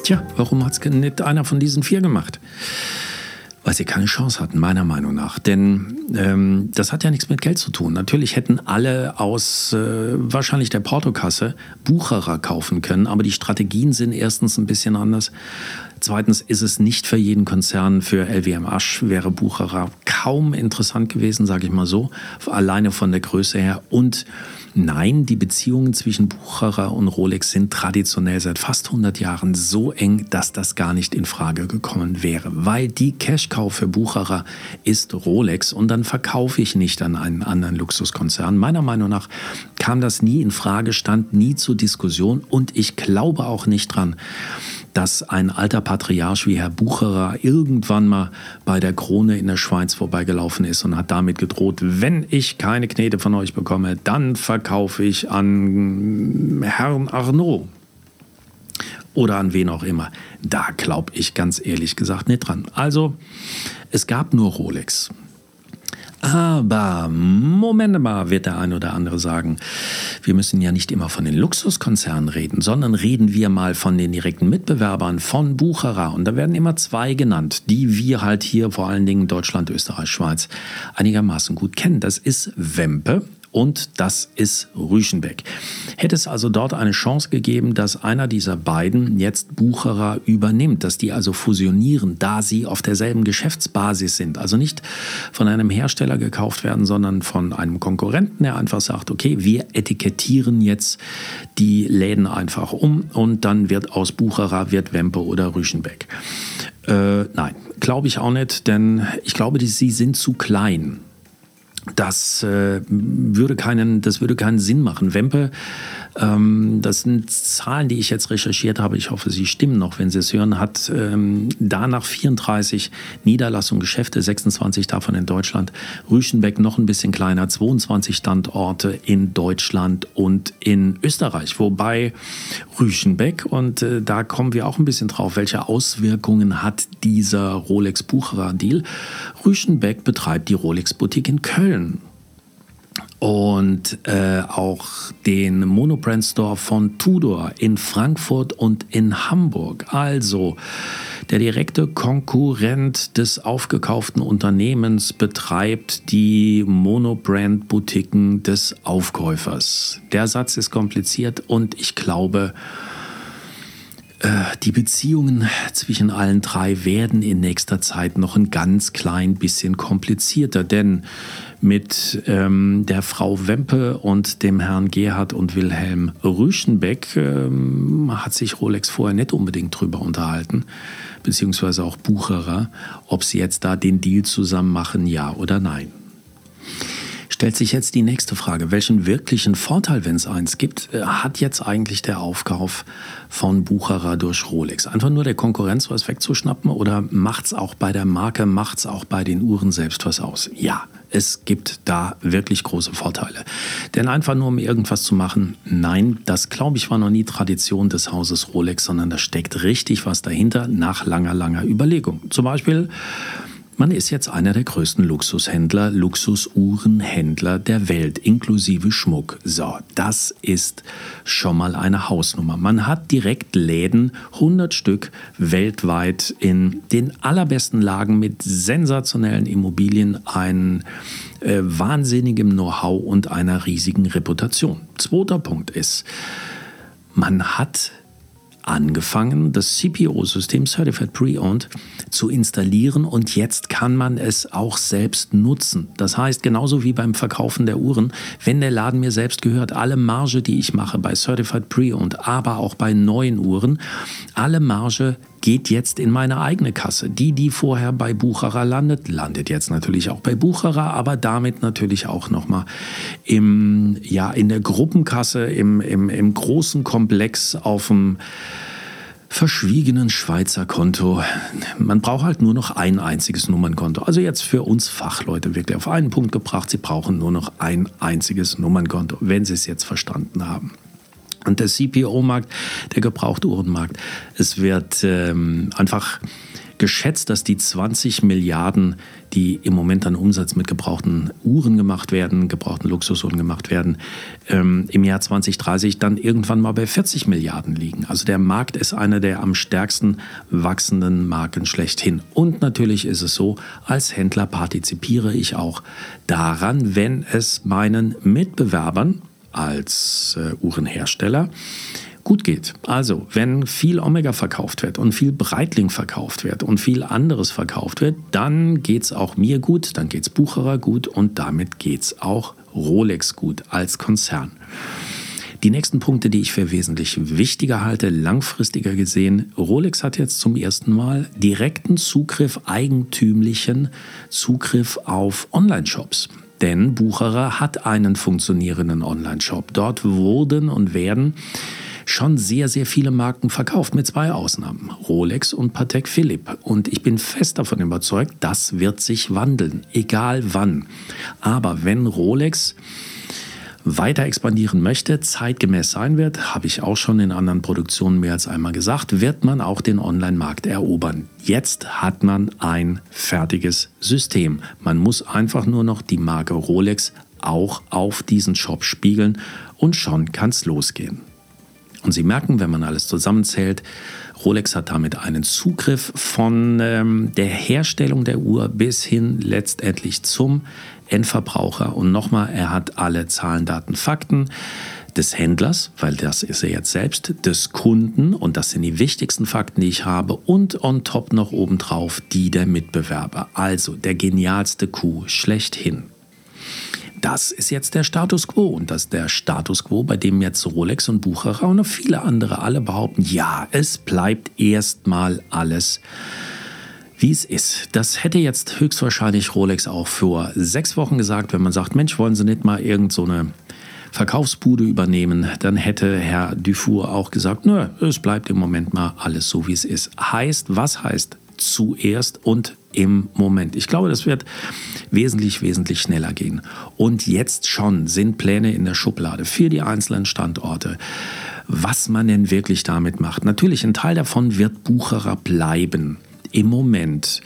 Tja, warum hat es nicht einer von diesen vier gemacht? weil sie keine Chance hatten, meiner Meinung nach. Denn ähm, das hat ja nichts mit Geld zu tun. Natürlich hätten alle aus äh, wahrscheinlich der Portokasse Bucherer kaufen können, aber die Strategien sind erstens ein bisschen anders. Zweitens ist es nicht für jeden Konzern, für LWM wäre Bucherer kaum interessant gewesen, sage ich mal so, alleine von der Größe her. Und nein, die Beziehungen zwischen Bucherer und Rolex sind traditionell seit fast 100 Jahren so eng, dass das gar nicht in Frage gekommen wäre, weil die Cash-Kauf für Bucherer ist Rolex und dann verkaufe ich nicht an einen anderen Luxuskonzern. Meiner Meinung nach kam das nie in Frage, stand nie zur Diskussion und ich glaube auch nicht dran, dass ein alter Patriarch wie Herr Bucherer irgendwann mal bei der Krone in der Schweiz vorbeigelaufen ist und hat damit gedroht, wenn ich keine Knete von euch bekomme, dann verkaufe ich an Herrn Arnaud oder an wen auch immer. Da glaube ich ganz ehrlich gesagt nicht dran. Also, es gab nur Rolex. Aber Moment mal, wird der ein oder andere sagen, wir müssen ja nicht immer von den Luxuskonzernen reden, sondern reden wir mal von den direkten Mitbewerbern von Bucherer. Und da werden immer zwei genannt, die wir halt hier vor allen Dingen Deutschland, Österreich, Schweiz einigermaßen gut kennen. Das ist Wempe und das ist Rüschenbeck. Hätte es also dort eine Chance gegeben, dass einer dieser beiden jetzt Bucherer übernimmt, dass die also fusionieren, da sie auf derselben Geschäftsbasis sind, also nicht von einem Hersteller gekauft werden, sondern von einem Konkurrenten, der einfach sagt, okay, wir etikettieren jetzt die Läden einfach um und dann wird aus Bucherer wird Wempe oder Rüschenbeck. Äh, nein, glaube ich auch nicht, denn ich glaube, die, sie sind zu klein das äh, würde keinen, das würde keinen Sinn machen. Wempe das sind Zahlen, die ich jetzt recherchiert habe. Ich hoffe, sie stimmen noch, wenn Sie es hören. Hat ähm, danach 34 Niederlassungen, Geschäfte, 26 davon in Deutschland. Rüschenbeck noch ein bisschen kleiner, 22 Standorte in Deutschland und in Österreich. Wobei Rüschenbeck, und äh, da kommen wir auch ein bisschen drauf, welche Auswirkungen hat dieser Rolex Bucherer Deal. Rüschenbeck betreibt die Rolex Boutique in Köln. Und äh, auch den Monobrand Store von Tudor in Frankfurt und in Hamburg. Also der direkte Konkurrent des aufgekauften Unternehmens betreibt die Monobrand-Boutiquen des Aufkäufers. Der Satz ist kompliziert und ich glaube, äh, die Beziehungen zwischen allen drei werden in nächster Zeit noch ein ganz klein bisschen komplizierter, denn mit ähm, der Frau Wempe und dem Herrn Gerhard und Wilhelm Rüschenbeck ähm, hat sich Rolex vorher nicht unbedingt drüber unterhalten, beziehungsweise auch Bucherer, ob sie jetzt da den Deal zusammen machen, ja oder nein stellt sich jetzt die nächste Frage. Welchen wirklichen Vorteil, wenn es eins gibt, äh, hat jetzt eigentlich der Aufkauf von Bucherer durch Rolex? Einfach nur der Konkurrenz was wegzuschnappen oder macht es auch bei der Marke, macht es auch bei den Uhren selbst was aus? Ja, es gibt da wirklich große Vorteile. Denn einfach nur um irgendwas zu machen, nein, das glaube ich war noch nie Tradition des Hauses Rolex, sondern da steckt richtig was dahinter nach langer, langer Überlegung. Zum Beispiel man ist jetzt einer der größten Luxushändler, Luxusuhrenhändler der Welt, inklusive Schmuck. So, das ist schon mal eine Hausnummer. Man hat direkt Läden, 100 Stück weltweit in den allerbesten Lagen mit sensationellen Immobilien, ein äh, wahnsinnigem Know-how und einer riesigen Reputation. Zweiter Punkt ist, man hat angefangen, das CPO-System Certified Pre-Owned zu installieren und jetzt kann man es auch selbst nutzen. Das heißt, genauso wie beim Verkaufen der Uhren, wenn der Laden mir selbst gehört, alle Marge, die ich mache bei Certified Pre-Owned, aber auch bei neuen Uhren, alle Marge geht jetzt in meine eigene Kasse. Die, die vorher bei Bucherer landet, landet jetzt natürlich auch bei Bucherer, aber damit natürlich auch nochmal im, ja, in der Gruppenkasse, im, im, im großen Komplex auf dem verschwiegenen Schweizer Konto. Man braucht halt nur noch ein einziges Nummernkonto. Also jetzt für uns Fachleute wirklich auf einen Punkt gebracht, Sie brauchen nur noch ein einziges Nummernkonto, wenn Sie es jetzt verstanden haben. Und der CPO-Markt, der Gebrauchtuhrenmarkt, es wird ähm, einfach geschätzt, dass die 20 Milliarden, die im Moment an Umsatz mit gebrauchten Uhren gemacht werden, gebrauchten Luxusuhren gemacht werden, ähm, im Jahr 2030 dann irgendwann mal bei 40 Milliarden liegen. Also der Markt ist einer der am stärksten wachsenden Marken schlechthin. Und natürlich ist es so, als Händler partizipiere ich auch daran, wenn es meinen Mitbewerbern, als äh, Uhrenhersteller gut geht. Also, wenn viel Omega verkauft wird und viel Breitling verkauft wird und viel anderes verkauft wird, dann geht es auch mir gut, dann geht es Bucherer gut und damit geht es auch Rolex gut als Konzern. Die nächsten Punkte, die ich für wesentlich wichtiger halte, langfristiger gesehen, Rolex hat jetzt zum ersten Mal direkten Zugriff, eigentümlichen Zugriff auf Online-Shops. Denn Bucherer hat einen funktionierenden Online-Shop. Dort wurden und werden schon sehr, sehr viele Marken verkauft, mit zwei Ausnahmen, Rolex und Patek Philippe. Und ich bin fest davon überzeugt, das wird sich wandeln, egal wann. Aber wenn Rolex weiter expandieren möchte, zeitgemäß sein wird, habe ich auch schon in anderen Produktionen mehr als einmal gesagt, wird man auch den Online-Markt erobern. Jetzt hat man ein fertiges System. Man muss einfach nur noch die Marke Rolex auch auf diesen Shop spiegeln und schon kann es losgehen. Und Sie merken, wenn man alles zusammenzählt, Rolex hat damit einen Zugriff von ähm, der Herstellung der Uhr bis hin letztendlich zum Endverbraucher. Und nochmal, er hat alle Zahlen, Daten, Fakten des Händlers, weil das ist er jetzt selbst, des Kunden und das sind die wichtigsten Fakten, die ich habe und on top noch obendrauf die der Mitbewerber. Also der genialste Coup schlechthin. Das ist jetzt der Status quo und das ist der Status quo, bei dem jetzt Rolex und Bucherer und viele andere alle behaupten, ja, es bleibt erstmal alles wie es ist. Das hätte jetzt höchstwahrscheinlich Rolex auch vor sechs Wochen gesagt, wenn man sagt, Mensch, wollen Sie nicht mal irgend so eine Verkaufsbude übernehmen, dann hätte Herr Dufour auch gesagt, nö, es bleibt im Moment mal alles so, wie es ist. Heißt, was heißt zuerst und im Moment? Ich glaube, das wird wesentlich, wesentlich schneller gehen. Und jetzt schon sind Pläne in der Schublade für die einzelnen Standorte was man denn wirklich damit macht. Natürlich, ein Teil davon wird Bucherer bleiben im Moment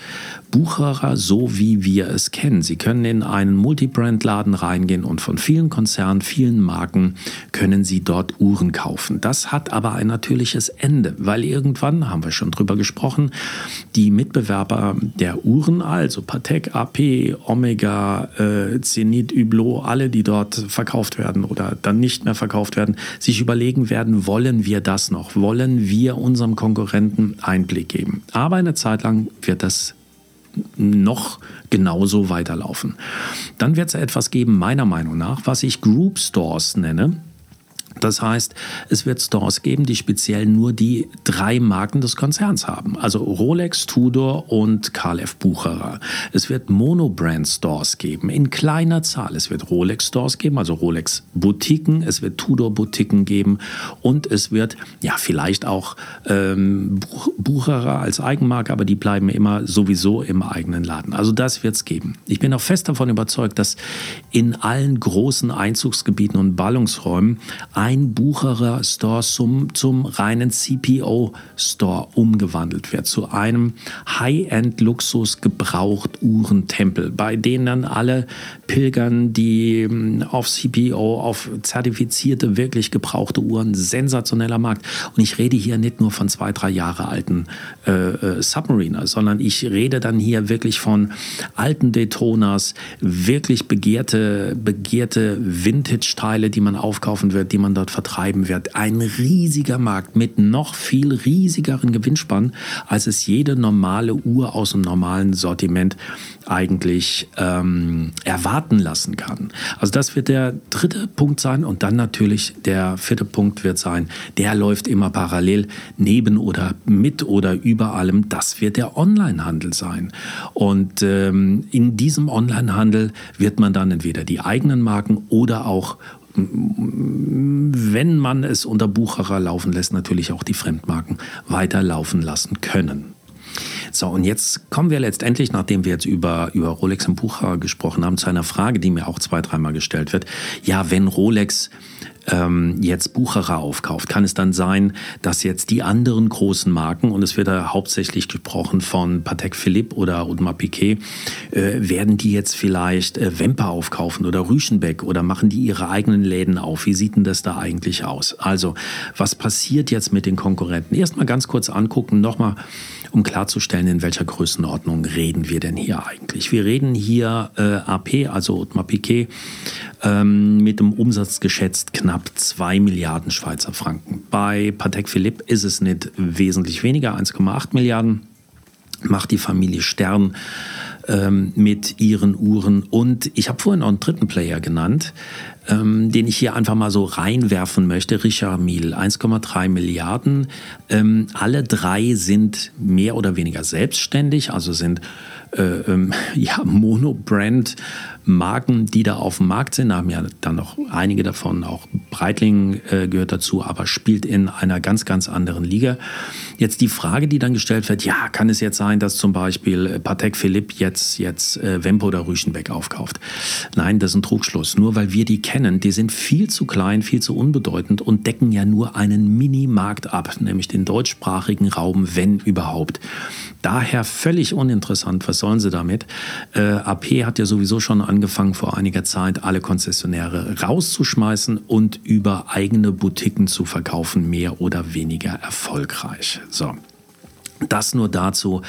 Bucherer so, wie wir es kennen. Sie können in einen Multibrand-Laden reingehen und von vielen Konzernen, vielen Marken können Sie dort Uhren kaufen. Das hat aber ein natürliches Ende, weil irgendwann, haben wir schon drüber gesprochen, die Mitbewerber der Uhren, also Patek, AP, Omega, äh, Zenit, Hublot, alle, die dort verkauft werden oder dann nicht mehr verkauft werden, sich überlegen werden, wollen wir das noch? Wollen wir unserem Konkurrenten Einblick geben? Aber eine Zeit lang wird das noch genauso weiterlaufen. Dann wird es etwas geben, meiner Meinung nach, was ich Group Stores nenne. Das heißt, es wird Stores geben, die speziell nur die drei Marken des Konzerns haben. Also Rolex, Tudor und Karl F. Bucherer. Es wird Monobrand-Stores geben, in kleiner Zahl. Es wird Rolex-Stores geben, also Rolex-Boutiquen. Es wird Tudor-Boutiquen geben. Und es wird, ja, vielleicht auch ähm, Bucherer als Eigenmarke, aber die bleiben immer sowieso im eigenen Laden. Also das wird es geben. Ich bin auch fest davon überzeugt, dass in allen großen Einzugsgebieten und Ballungsräumen Bucherer Store zum, zum reinen CPO Store umgewandelt wird, zu einem High-End Luxus gebraucht Uhrentempel, bei denen dann alle pilgern, die hm, auf CPO, auf zertifizierte, wirklich gebrauchte Uhren, sensationeller Markt. Und ich rede hier nicht nur von zwei, drei Jahre alten äh, äh, Submariners, sondern ich rede dann hier wirklich von alten Daytonas, wirklich begehrte, begehrte Vintage-Teile, die man aufkaufen wird, die man dort vertreiben wird. Ein riesiger Markt mit noch viel riesigeren Gewinnspannen, als es jede normale Uhr aus dem normalen Sortiment eigentlich ähm, erwarten lassen kann. Also das wird der dritte Punkt sein und dann natürlich der vierte Punkt wird sein, der läuft immer parallel neben oder mit oder über allem, das wird der Onlinehandel sein. Und ähm, in diesem Onlinehandel wird man dann entweder die eigenen Marken oder auch wenn man es unter Bucherer laufen lässt, natürlich auch die Fremdmarken weiterlaufen lassen können. So, und jetzt kommen wir letztendlich, nachdem wir jetzt über, über Rolex und Bucher gesprochen haben, zu einer Frage, die mir auch zwei, dreimal gestellt wird. Ja, wenn Rolex ähm, jetzt Bucherer aufkauft, kann es dann sein, dass jetzt die anderen großen Marken, und es wird da hauptsächlich gesprochen von Patek Philippe oder Audemars Piquet, äh, werden die jetzt vielleicht äh, Wemper aufkaufen oder Rüschenbeck oder machen die ihre eigenen Läden auf? Wie sieht denn das da eigentlich aus? Also, was passiert jetzt mit den Konkurrenten? Erstmal ganz kurz angucken, nochmal um klarzustellen, in welcher Größenordnung reden wir denn hier eigentlich. Wir reden hier äh, AP, also Audemars Piquet, ähm, mit dem Umsatz geschätzt knapp 2 Milliarden Schweizer Franken. Bei Patek Philippe ist es nicht wesentlich weniger, 1,8 Milliarden macht die Familie Stern ähm, mit ihren Uhren. Und ich habe vorhin noch einen dritten Player genannt, ähm, den ich hier einfach mal so reinwerfen möchte. Richard Mille, 1,3 Milliarden. Ähm, alle drei sind mehr oder weniger selbstständig, also sind äh, ähm, ja, Monobrand Marken, die da auf dem Markt sind, haben ja dann noch einige davon, auch Breitling äh, gehört dazu, aber spielt in einer ganz, ganz anderen Liga. Jetzt die Frage, die dann gestellt wird, ja, kann es jetzt sein, dass zum Beispiel äh, Patek Philippe jetzt, jetzt äh, Wempo oder Rüschenbeck aufkauft? Nein, das ist ein Trugschluss. Nur weil wir die kennen, die sind viel zu klein, viel zu unbedeutend und decken ja nur einen Minimarkt ab, nämlich den deutschsprachigen Raum, wenn überhaupt. Daher völlig uninteressant, was sollen sie damit? Äh, AP hat ja sowieso schon angefangen vor einiger Zeit, alle Konzessionäre rauszuschmeißen und über eigene Boutiquen zu verkaufen, mehr oder weniger erfolgreich. So, das nur dazu.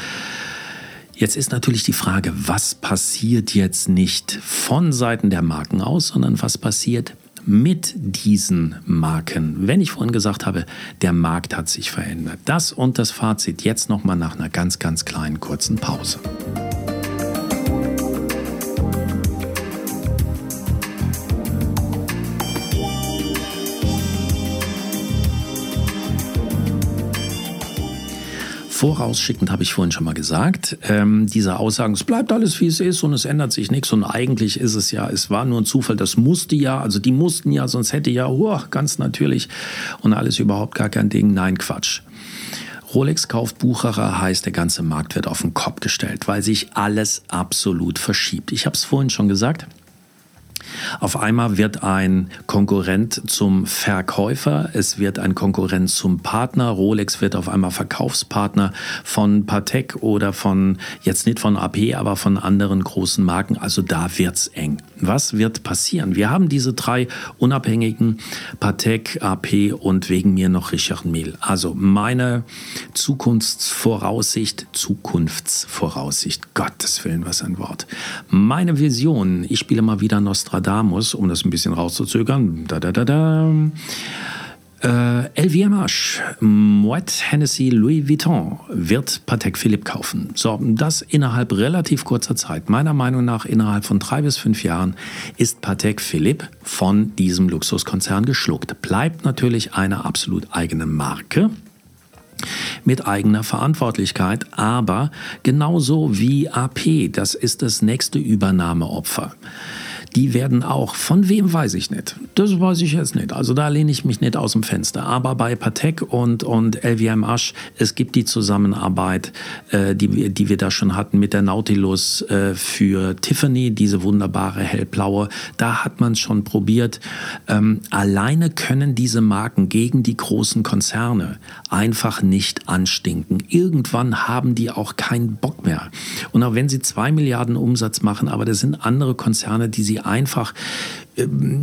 Jetzt ist natürlich die Frage, was passiert jetzt nicht von Seiten der Marken aus, sondern was passiert mit diesen Marken. Wenn ich vorhin gesagt habe, der Markt hat sich verändert. Das und das Fazit jetzt nochmal nach einer ganz, ganz kleinen kurzen Pause. Vorausschickend habe ich vorhin schon mal gesagt, ähm, diese Aussagen, es bleibt alles wie es ist und es ändert sich nichts und eigentlich ist es ja, es war nur ein Zufall, das musste ja, also die mussten ja, sonst hätte ja, oh, ganz natürlich und alles überhaupt gar kein Ding. Nein, Quatsch. Rolex kauft Bucherer heißt, der ganze Markt wird auf den Kopf gestellt, weil sich alles absolut verschiebt. Ich habe es vorhin schon gesagt. Auf einmal wird ein Konkurrent zum Verkäufer, es wird ein Konkurrent zum Partner. Rolex wird auf einmal Verkaufspartner von Patek oder von, jetzt nicht von AP, aber von anderen großen Marken. Also da wird's eng. Was wird passieren? Wir haben diese drei unabhängigen Patek, AP und wegen mir noch Richard Mill. Also meine Zukunftsvoraussicht, Zukunftsvoraussicht, Gottes Willen, was ein Wort. Meine Vision, ich spiele mal wieder Nostradamus, um das ein bisschen rauszuzögern. Da, da, da, da. Äh, LVMH, Moet Hennessy Louis Vuitton wird Patek Philippe kaufen. So, das innerhalb relativ kurzer Zeit. Meiner Meinung nach innerhalb von drei bis fünf Jahren ist Patek Philippe von diesem Luxuskonzern geschluckt. Bleibt natürlich eine absolut eigene Marke mit eigener Verantwortlichkeit, aber genauso wie AP, das ist das nächste Übernahmeopfer die werden auch, von wem weiß ich nicht. Das weiß ich jetzt nicht. Also da lehne ich mich nicht aus dem Fenster. Aber bei Patek und, und LVMH, es gibt die Zusammenarbeit, äh, die, die wir da schon hatten mit der Nautilus äh, für Tiffany, diese wunderbare hellblaue. Da hat man es schon probiert. Ähm, alleine können diese Marken gegen die großen Konzerne einfach nicht anstinken. Irgendwann haben die auch keinen Bock mehr. Und auch wenn sie zwei Milliarden Umsatz machen, aber das sind andere Konzerne, die sie einfach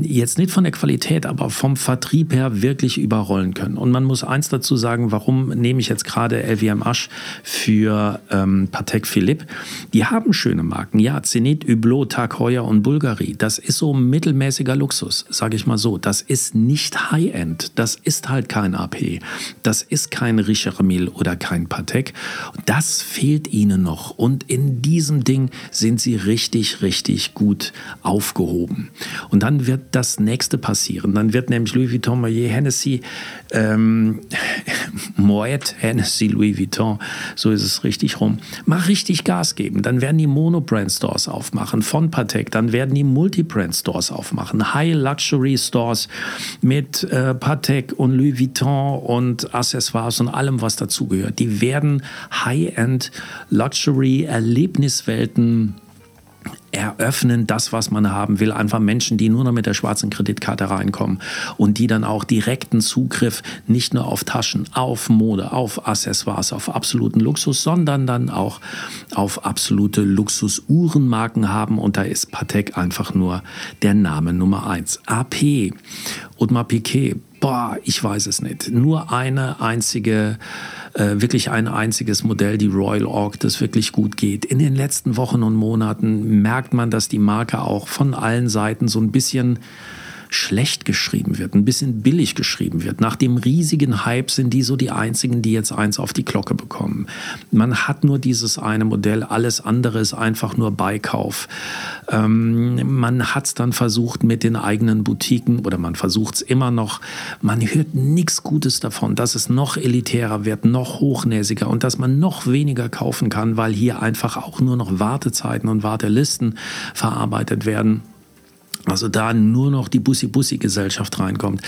jetzt nicht von der Qualität, aber vom Vertrieb her wirklich überrollen können. Und man muss eins dazu sagen, warum nehme ich jetzt gerade LVMH für ähm, Patek Philippe? Die haben schöne Marken. Ja, Zenit, Hublot, Tag Heuer und Bulgari. Das ist so mittelmäßiger Luxus, sage ich mal so. Das ist nicht High-End. Das ist halt kein AP. Das ist kein Richard Mille oder kein Patek. Das fehlt ihnen noch. Und in diesem Ding sind sie richtig, richtig gut aufgehoben. Und dann wird das nächste passieren. Dann wird nämlich Louis Vuitton Moyer Hennessy, ähm, Moet Hennessy Louis Vuitton, so ist es richtig rum, mal richtig Gas geben. Dann werden die Monobrand Stores aufmachen von Patek. Dann werden die Multibrand Stores aufmachen. High Luxury Stores mit äh, Patek und Louis Vuitton und Accessoires und allem, was dazugehört. Die werden High-End Luxury Erlebniswelten eröffnen, das, was man haben will. Einfach Menschen, die nur noch mit der schwarzen Kreditkarte reinkommen und die dann auch direkten Zugriff nicht nur auf Taschen, auf Mode, auf Accessoires, auf absoluten Luxus, sondern dann auch auf absolute Luxusuhrenmarken haben. Und da ist Patek einfach nur der Name Nummer eins. AP, Audemars Piquet, boah, ich weiß es nicht. Nur eine einzige äh, wirklich ein einziges Modell, die Royal Orc, das wirklich gut geht. In den letzten Wochen und Monaten merkt man, dass die Marke auch von allen Seiten so ein bisschen schlecht geschrieben wird, ein bisschen billig geschrieben wird. Nach dem riesigen Hype sind die so die einzigen, die jetzt eins auf die Glocke bekommen. Man hat nur dieses eine Modell, alles andere ist einfach nur Beikauf. Ähm, man hat es dann versucht mit den eigenen Boutiquen oder man versucht es immer noch. Man hört nichts Gutes davon, dass es noch elitärer wird, noch hochnäsiger und dass man noch weniger kaufen kann, weil hier einfach auch nur noch Wartezeiten und Wartelisten verarbeitet werden. Also da nur noch die Bussi-Bussi-Gesellschaft reinkommt.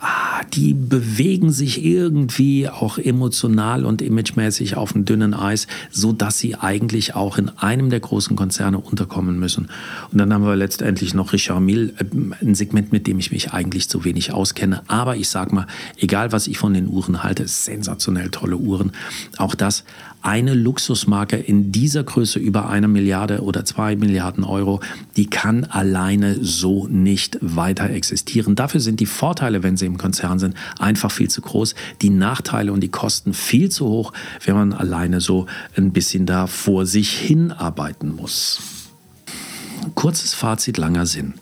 Ah, die bewegen sich irgendwie auch emotional und imagemäßig auf dem dünnen Eis, so dass sie eigentlich auch in einem der großen Konzerne unterkommen müssen. Und dann haben wir letztendlich noch Richard Mille, äh, ein Segment, mit dem ich mich eigentlich zu wenig auskenne. Aber ich sag mal, egal was ich von den Uhren halte, sensationell tolle Uhren. Auch das eine Luxusmarke in dieser Größe über eine Milliarde oder zwei Milliarden Euro, die kann alleine so nicht weiter existieren. Dafür sind die Vorteile, wenn sie im Konzern sind, einfach viel zu groß. Die Nachteile und die Kosten viel zu hoch, wenn man alleine so ein bisschen da vor sich hinarbeiten muss. Kurzes Fazit, langer Sinn.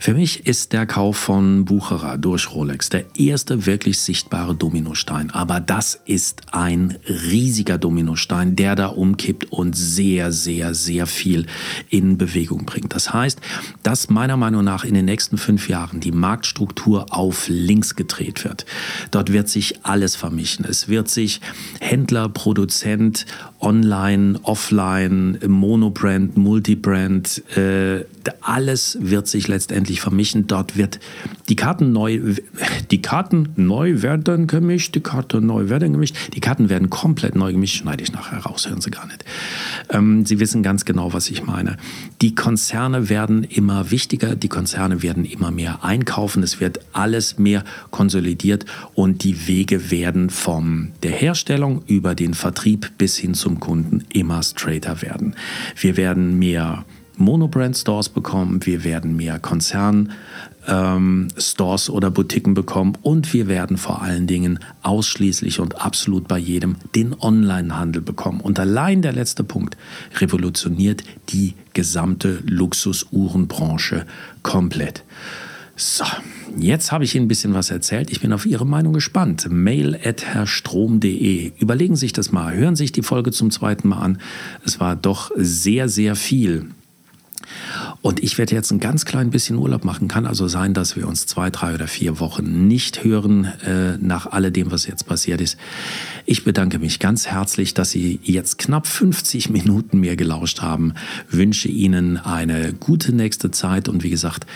Für mich ist der Kauf von Bucherer durch Rolex der erste wirklich sichtbare Dominostein. Aber das ist ein riesiger Dominostein, der da umkippt und sehr, sehr, sehr viel in Bewegung bringt. Das heißt, dass meiner Meinung nach in den nächsten fünf Jahren die Marktstruktur auf links gedreht wird. Dort wird sich alles vermischen. Es wird sich Händler, Produzent, Online, Offline, Monobrand, Multibrand, äh, alles wird sich letztendlich vermischen. Dort wird die Karten neu, die Karten neu werden gemischt, die Karten neu werden gemischt. Die Karten werden komplett neu gemischt. Schneide ich nachher raus, hören Sie gar nicht. Ähm, Sie wissen ganz genau, was ich meine. Die Konzerne werden immer wichtiger, die Konzerne werden immer mehr einkaufen. Es wird alles mehr konsolidiert und die Wege werden vom der Herstellung über den Vertrieb bis hin zum Kunden immer straighter werden. Wir werden mehr Monobrand-Stores bekommen, wir werden mehr Konzern ähm, oder Boutiquen bekommen und wir werden vor allen Dingen ausschließlich und absolut bei jedem den Onlinehandel bekommen. Und allein der letzte Punkt revolutioniert die gesamte Luxusuhrenbranche komplett. So, jetzt habe ich Ihnen ein bisschen was erzählt. Ich bin auf Ihre Meinung gespannt. Mail at herrstrom.de. Überlegen Sie sich das mal. Hören Sie sich die Folge zum zweiten Mal an. Es war doch sehr, sehr viel. Und ich werde jetzt ein ganz klein bisschen Urlaub machen. Kann also sein, dass wir uns zwei, drei oder vier Wochen nicht hören äh, nach alledem, was jetzt passiert ist. Ich bedanke mich ganz herzlich, dass Sie jetzt knapp 50 Minuten mir gelauscht haben. Wünsche Ihnen eine gute nächste Zeit und wie gesagt,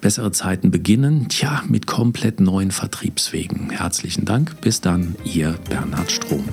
bessere Zeiten beginnen. Tja, mit komplett neuen Vertriebswegen. Herzlichen Dank. Bis dann, Ihr Bernhard Strom.